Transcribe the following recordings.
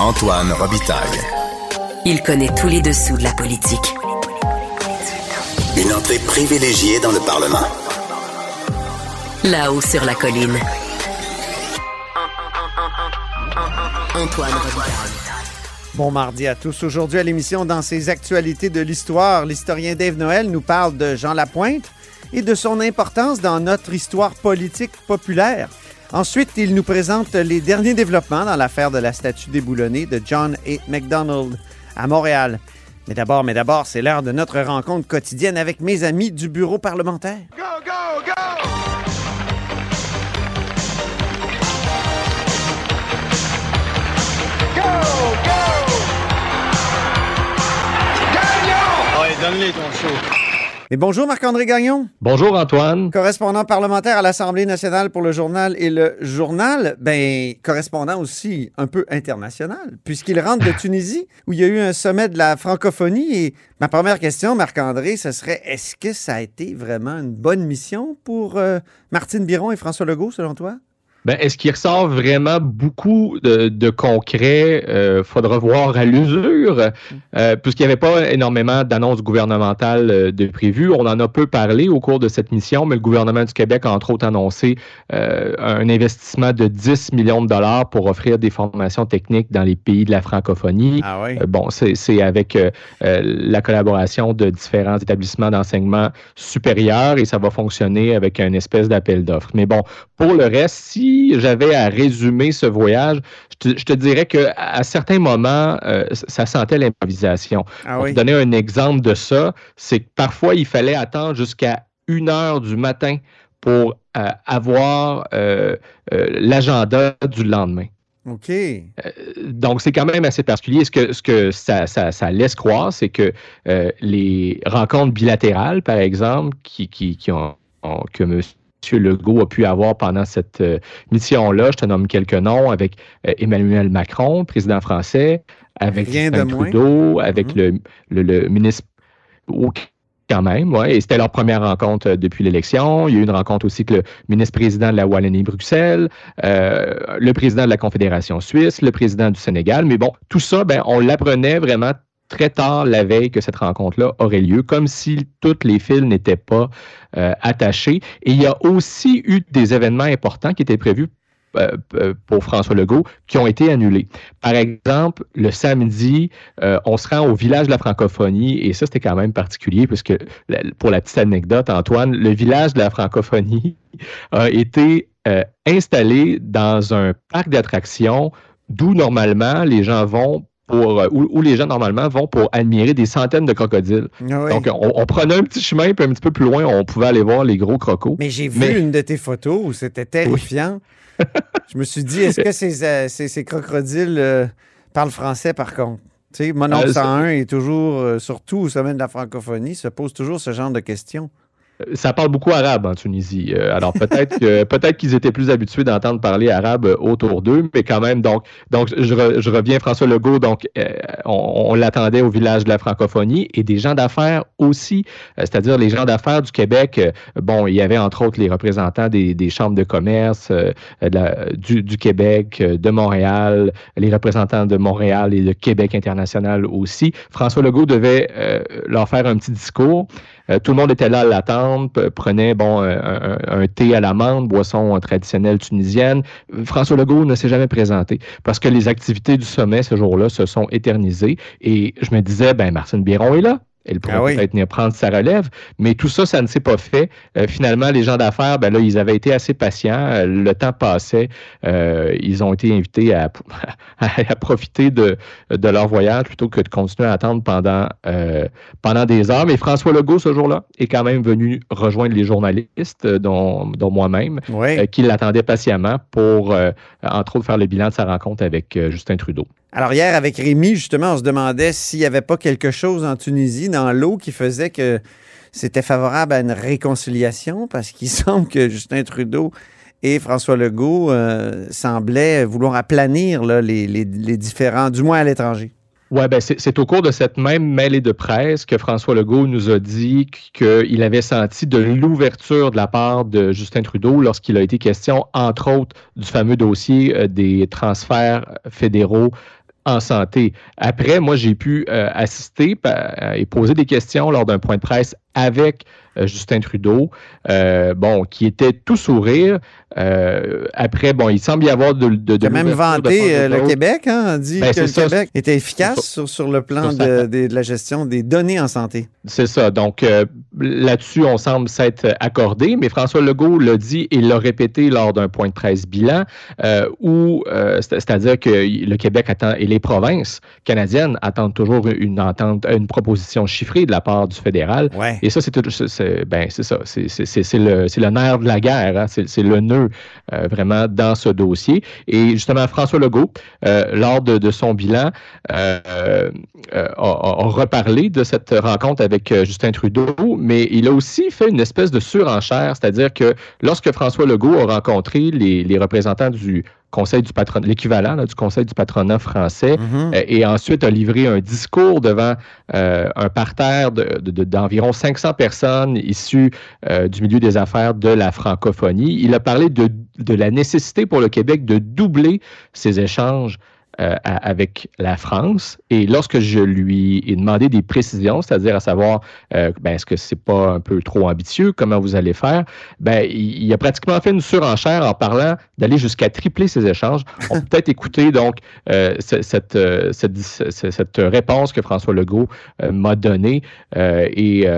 Antoine Robitaille. Il connaît tous les dessous de la politique. Une entrée privilégiée dans le Parlement. Là-haut sur la colline. Antoine Robitaille. Bon mardi à tous. Aujourd'hui à l'émission Dans ses actualités de l'histoire, l'historien Dave Noël nous parle de Jean Lapointe et de son importance dans notre histoire politique populaire. Ensuite, il nous présente les derniers développements dans l'affaire de la statue déboulonnée de John A. MacDonald à Montréal. Mais d'abord, mais d'abord, c'est l'heure de notre rencontre quotidienne avec mes amis du bureau parlementaire. Go, go, go! Go, go! Gagnon! Donne-les ton show. Et bonjour Marc-André Gagnon, Bonjour Antoine. correspondant parlementaire à l'Assemblée nationale pour le journal et le journal, ben correspondant aussi un peu international, puisqu'il rentre de Tunisie où il y a eu un sommet de la francophonie. Et ma première question, Marc-André, ce serait est-ce que ça a été vraiment une bonne mission pour euh, Martine Biron et François Legault, selon toi? Ben, est-ce qu'il ressort vraiment beaucoup de, de concret? Euh, faudra voir à l'usure, euh, puisqu'il n'y avait pas énormément d'annonces gouvernementales euh, de prévues. On en a peu parlé au cours de cette mission, mais le gouvernement du Québec a entre autres annoncé euh, un investissement de 10 millions de dollars pour offrir des formations techniques dans les pays de la francophonie. Ah oui? Bon, c'est avec la collaboration de différents établissements d'enseignement supérieur et ça va fonctionner avec une espèce d'appel d'offres. Mais bon, pour le reste, si j'avais à résumer ce voyage, je te, je te dirais que à certains moments, euh, ça sentait l'improvisation. Ah Pour oui. te donner un exemple de ça, c'est que parfois, il fallait attendre jusqu'à une heure du matin pour euh, avoir euh, l'agenda du lendemain. OK. Donc, c'est quand même assez particulier. Ce que, ce que ça, ça- ça laisse croire, c'est que euh, les rencontres bilatérales, par exemple, qui, qui, qui ont, ont- que M. Legault a pu avoir pendant cette euh, mission-là, je te nomme quelques noms, avec euh, Emmanuel Macron, président français, avec Justin moins. Trudeau, avec Mhm. le, le, le ministre... ou- Quand même, ouais. Et c'était leur première rencontre euh, depuis l'élection. Il y a eu une rencontre aussi avec le ministre-président de la Wallonie-Bruxelles, euh, le président de la Confédération suisse, le président du Sénégal. Mais bon, tout ça, ben, on l'apprenait vraiment très tard la veille que cette rencontre-là aurait lieu, comme si toutes les fils n'étaient pas euh, attachés. Et il y a aussi eu des événements importants qui étaient prévus euh, euh, pour François Legault qui ont été annulés. Par exemple, le samedi, euh, on se rend au village de la francophonie et ça, c'était quand même particulier puisque, pour la petite anecdote, Antoine, le village de la francophonie a été installé dans un parc d'attractions d'où normalement les gens vont pour, euh, où, où les gens normalement vont pour admirer des centaines de crocodiles. Ah oui. Donc, on, on prenait un petit chemin, puis un petit peu plus loin, on pouvait aller voir les gros crocos. Mais j'ai vu Mais- une de tes photos où c'était terrifiant. Je me suis dit, est-ce que ces, euh, ces, ces crocodiles euh, parlent français par contre? Tu sais, mon oncle Euh, ça- 101 est toujours, surtout au sommet de la francophonie, se pose toujours ce genre de questions. Ça parle beaucoup arabe en Tunisie. Euh, alors peut-être que peut-être qu'ils étaient plus habitués d'entendre parler arabe euh, autour d'eux, mais quand même. Donc donc je, je reviens François Legault. Donc euh, on, l'attendait au village de la francophonie et des gens d'affaires aussi, euh, c'est-à-dire les gens d'affaires du Québec. euh, bon, il y avait entre autres les représentants des, des chambres de commerce euh, du, du Québec, euh, de Montréal, les représentants de Montréal et de Québec international aussi. François Legault devait euh, leur faire un petit discours. Euh, tout le monde était là à l'attendre, prenait bon, un, un- thé à l'amande, boisson euh, traditionnelle tunisienne. François Legault ne s'est jamais présenté parce que les activités du sommet ce jour-là se sont éternisées. Et je me disais, ben Martine Biron est là. Elle pourrait Ah oui. peut-être venir prendre sa relève, mais tout ça, ça ne s'est pas fait. Euh, finalement, les gens d'affaires, ben là, ils avaient été assez patients. Euh, le temps passait. Euh, ils ont été invités à, à, à profiter de, de leur voyage plutôt que de continuer à attendre pendant, pendant des heures. Mais François Legault, ce jour-là, est quand même venu rejoindre les journalistes, dont, dont moi-même, Oui. qui l'attendaient patiemment pour, entre autres, faire le bilan de sa rencontre avec Justin Trudeau. Alors hier, avec Rémi, justement, on se demandait s'il n'y avait pas quelque chose en Tunisie, dans l'eau, qui faisait que c'était favorable à une réconciliation, parce qu'il semble que Justin Trudeau et François Legault euh, semblaient vouloir aplanir les, les- les différents, du moins à l'étranger. Oui, ben c'est c'est au cours de cette même mêlée de presse que François Legault nous a dit qu'il avait senti de l'ouverture de la part de Justin Trudeau lorsqu'il a été question, entre autres, du fameux dossier euh, des transferts fédéraux en santé. Après, moi, j'ai pu assister et poser des questions lors d'un point de presse avec Justin Trudeau, bon, qui était tout sourire. après, bon, il semble y avoir de, de, de même vanté le Québec, hein, dit ben, que le Québec était efficace sur, sur, le plan de, de, la gestion des données en santé. C'est ça. Donc, là-dessus, on semble s'être accordé, mais François Legault l'a dit et l'a répété lors d'un point de presse bilan, où, c'est-à-dire que le Québec attend, et les provinces canadiennes attendent toujours une entente, une proposition chiffrée de la part du fédéral. Et ça, c'est ben, c'est ça, c'est le, nerf de la guerre, hein. c'est le nœud euh, vraiment dans ce dossier. Et justement, François Legault, euh, lors de, son bilan, euh, a, reparlé de cette rencontre avec Justin Trudeau, mais il a aussi fait une espèce de surenchère, c'est-à-dire que lorsque François Legault a rencontré les représentants du conseil du patronat, l'équivalent du conseil du patronat français, mhm. euh, et ensuite a livré un discours devant euh, un parterre d'environ 500 personnes issues euh, du milieu des affaires de la francophonie. Il a parlé de, de la nécessité pour le Québec de doubler ses échanges euh, avec la France. Et lorsque je lui ai demandé des précisions, c'est-à-dire à savoir, euh, ben, est-ce que c'est pas un peu trop ambitieux, comment vous allez faire, ben, il, a pratiquement fait une surenchère en parlant d'aller jusqu'à tripler ses échanges. On peut peut-être écouter donc euh, cette, cette, réponse que François Legault m'a donnée et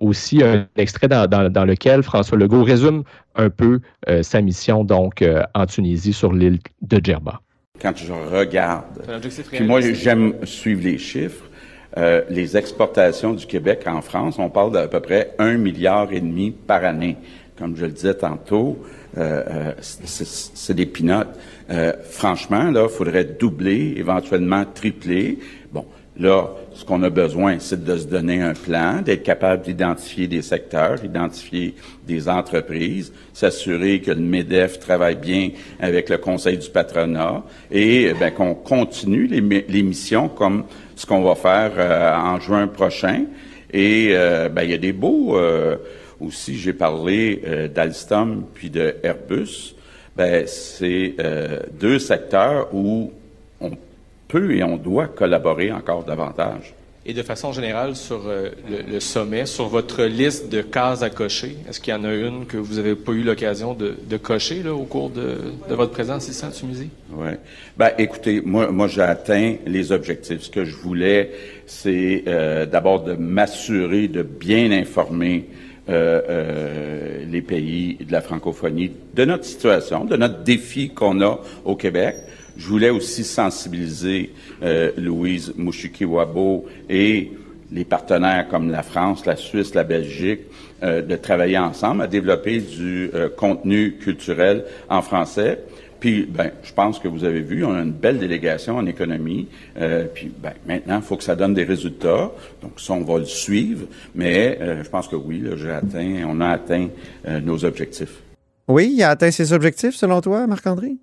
aussi un extrait dans, dans, dans, lequel François Legault résume un peu sa mission donc en Tunisie sur l'île de Djerba quand je regarde, puis moi j'aime suivre les chiffres, euh, les exportations du Québec en France, on parle d'à peu près un milliard et demi par année. Comme je le disais tantôt, euh, euh c'est des pinottes. Euh, franchement, là, il faudrait doubler, éventuellement tripler. Bon, là, ce qu'on a besoin, c'est de se donner un plan, d'être capable d'identifier des secteurs, identifier des entreprises, s'assurer que le MEDEF travaille bien avec le Conseil du patronat et ben, qu'on continue les, missions comme ce qu'on va faire euh, en juin prochain. Et euh, ben, il y a des beaux euh, aussi, j'ai parlé d'Alstom puis de Airbus. Ben, c'est deux secteurs où peut et on doit collaborer encore davantage. Et de façon générale, sur euh, le, sommet, sur votre liste de cases à cocher, est-ce qu'il y en a une que vous n'avez pas eu l'occasion de, cocher là, au cours de, votre présence ici en Tunisie? Oui. Ben, écoutez, moi, moi j'ai atteint les objectifs. Ce que je voulais, c'est euh, d'abord de m'assurer de bien informer euh, les pays de la francophonie de notre situation, de notre défi qu'on a au Québec. Je voulais aussi sensibiliser euh, Louise Mouchikiwabo et les partenaires comme la France, la Suisse, la Belgique, euh, de travailler ensemble à développer du euh, contenu culturel en français. Puis, ben, je pense que vous avez vu, on a une belle délégation en économie. puis, ben, maintenant, il faut que ça donne des résultats. Donc, ça, on va le suivre. Mais je pense que oui, j'ai atteint, on a atteint nos objectifs. Oui, il a atteint ses objectifs, selon toi, Marc-André?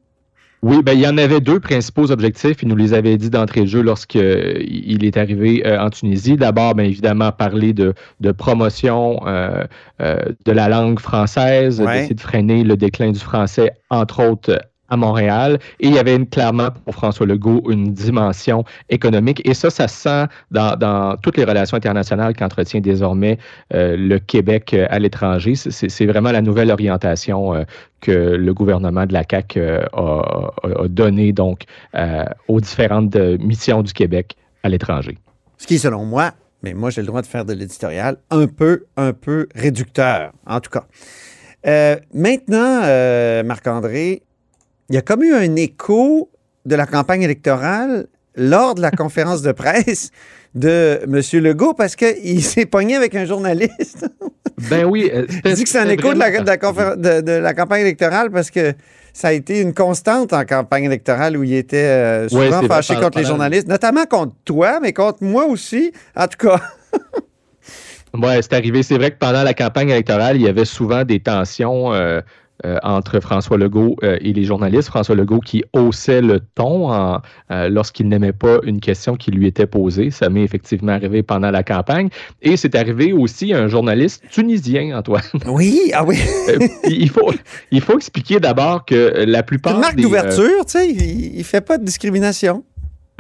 Oui, ben, il y en avait deux principaux objectifs. Il nous les avait dit d'entrée de jeu lorsqu'il euh, est arrivé euh, en Tunisie. D'abord, bien évidemment, parler de, de promotion euh, de la langue française, d'essayer de freiner le déclin du français, entre autres à Montréal. Et il y avait clairement pour François Legault une dimension économique. Et ça, ça se sent dans, toutes les relations internationales qu'entretient désormais euh, le Québec euh, à l'étranger. C'est vraiment la nouvelle orientation euh, que le gouvernement de la CAQ a, a donnée donc aux différentes missions du Québec à l'étranger. Ce qui, selon moi, mais moi j'ai le droit de faire de l'éditorial, un peu, un peu réducteur, en tout cas. maintenant, Marc-André, il y a comme eu un écho de la campagne électorale lors de la conférence de presse de M. Legault parce qu'il s'est pogné avec un journaliste. ben oui. Euh, Il dit que c'est un écho de la, campagne électorale parce que ça a été une constante en campagne électorale où il était euh, souvent fâché contre les journalistes, notamment contre toi, mais contre moi aussi, en tout cas. oui, c'est arrivé. C'est vrai que pendant la campagne électorale, il y avait souvent des tensions. Euh, euh, entre François Legault euh, et les journalistes. François Legault qui haussait le ton euh, lorsqu'il n'aimait pas une question qui lui était posée. Ça m'est effectivement arrivé pendant la campagne. Et c'est arrivé aussi un journaliste tunisien, Antoine. Oui, ah oui. il, faut, il faut expliquer d'abord que la plupart. Une marque d'ouverture, tu sais, il ne fait pas de discrimination.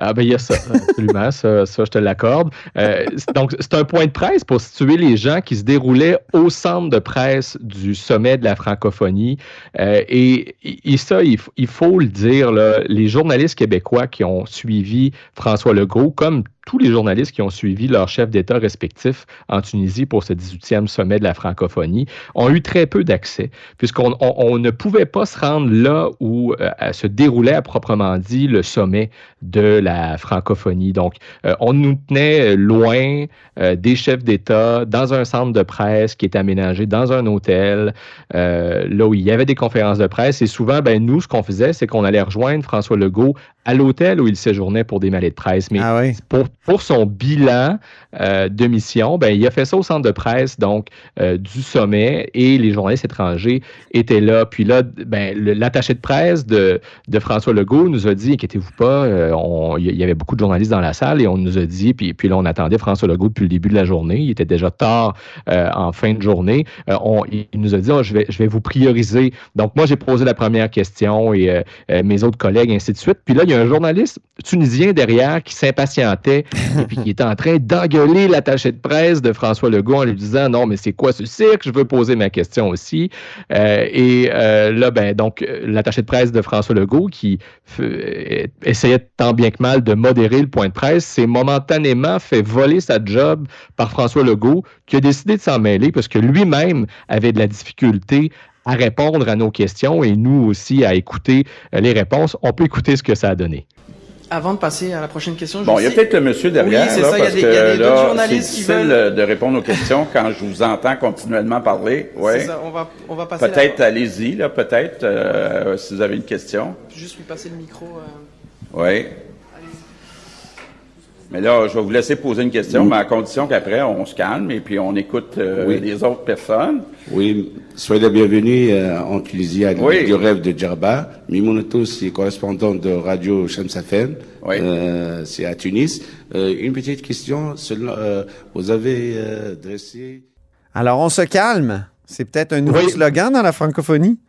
Ah ben il y a ça, absolument, ça, ça, je te l'accorde. Euh, donc c'est un point de presse pour situer les gens qui se déroulaient au centre de presse du sommet de la francophonie. Euh, et, et, ça, il, il, faut le dire, là, les journalistes québécois qui ont suivi François Legault, comme tous les journalistes qui ont suivi leurs chefs d'État respectifs en Tunisie pour ce 18e sommet de la francophonie ont eu très peu d'accès, puisqu'on on, ne pouvait pas se rendre là où euh, se déroulait à proprement dit le sommet de la francophonie. Donc, euh, on nous tenait loin euh, des chefs d'État dans un centre de presse qui est aménagé dans un hôtel, là où il y avait des conférences de presse. Et souvent, ben, nous, ce qu'on faisait, c'est qu'on allait rejoindre François Legault à l'hôtel où il séjournait pour des malais de presse. Mais ah pour, pour, son bilan euh, de mission, ben, il a fait ça au centre de presse donc euh, du sommet et les journalistes étrangers étaient là. Puis là, ben, l'attaché de presse de, de, François Legault nous a dit, inquiétez-vous pas, euh, il y avait beaucoup de journalistes dans la salle et on nous a dit, puis, puis là, on attendait François Legault depuis le début de la journée. Il était déjà tard en fin de journée. On, il nous a dit, oh, je, vais, je vais vous prioriser. Donc moi, j'ai posé la première question et mes autres collègues, ainsi de suite. Puis là, il y a un journaliste tunisien derrière qui s'impatientait et puis qui était en train d'engueuler l'attaché de presse de François Legault en lui disant non mais c'est quoi ce cirque? Je veux poser ma question aussi. Euh, et euh, là ben donc l'attaché de presse de François Legault qui essayait tant bien que mal de modérer le point de presse s'est momentanément fait voler sa job par François Legault qui a décidé de s'en mêler parce que lui-même avait de la difficulté à répondre à nos questions et nous aussi à écouter euh, les réponses. On peut écouter ce que ça a donné. Avant de passer à la prochaine question, bon, il y a peut-être le monsieur derrière, oui, là, parce que là, c'est difficile de répondre aux questions quand je vous entends continuellement parler. Ouais. Ça, on va, on va passer. Peut-être, allez-y, là, peut-être, euh, si vous avez une question. Juste lui passer le micro. Euh... Oui. Mais là, je vais vous laisser poser une question, mais à condition qu'après, on se calme et puis on écoute euh, les autres personnes. Oui, soyez les bienvenus euh, en Tunisie à oui. du rêve de Djerba. Mimounetou, c'est correspondant de Radio Shamsafen. Oui. Euh, c'est à Tunis. Euh, une petite question. vous avez dressé... Alors, on se calme. C'est peut-être un nouveau slogan dans la francophonie?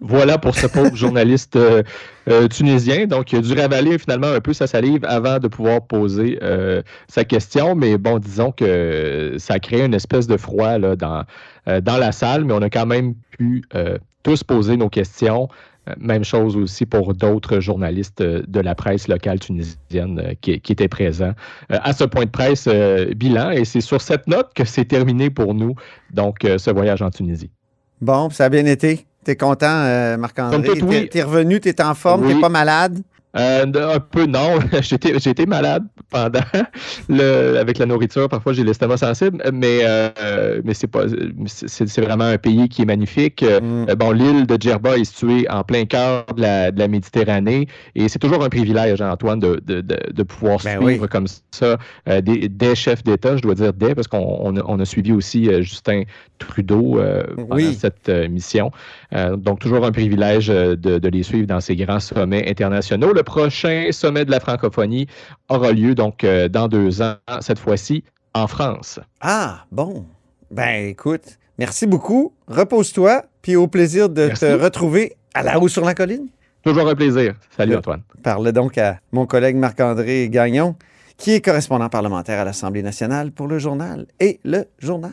Voilà pour ce pauvre journaliste euh, euh, tunisien. Donc, il a dû ravaler finalement un peu sa salive avant de pouvoir poser euh, sa question. Mais bon, disons que ça a créé une espèce de froid dans la salle, mais on a quand même pu tous poser nos questions. Même chose aussi pour d'autres journalistes de la presse locale tunisienne qui, qui, étaient présents à ce point de presse bilan. Et c'est sur cette note que c'est terminé pour nous, donc, ce voyage en Tunisie. Bon, ça a bien été. T'es content, euh, Marc-André? T'es revenu, t'es en forme, t'es pas malade? Euh, un peu non. été malade pendant le, avec la nourriture. Parfois, j'ai l'estomac sensible, mais, euh, mais c'est pas c'est vraiment un pays qui est magnifique. Mm. Bon, l'île de Djerba est située en plein cœur de la, de la Méditerranée et c'est toujours un privilège, Antoine, de, de, de, pouvoir ben suivre comme ça des, des, chefs d'État. Je dois dire des parce qu'on on a, suivi aussi Justin Trudeau pendant cette mission. donc, toujours un privilège de, de les suivre dans ces grands sommets internationaux. Le prochain sommet de la francophonie aura lieu donc euh, dans deux ans, cette fois-ci en France. Ah, bon. Ben écoute, merci beaucoup. Repose-toi, puis au plaisir de te retrouver à la haut sur la colline. Toujours un plaisir. Salut Antoine. Parle donc à mon collègue Marc-André Gagnon, qui est correspondant parlementaire à l'Assemblée nationale pour le journal et le journal.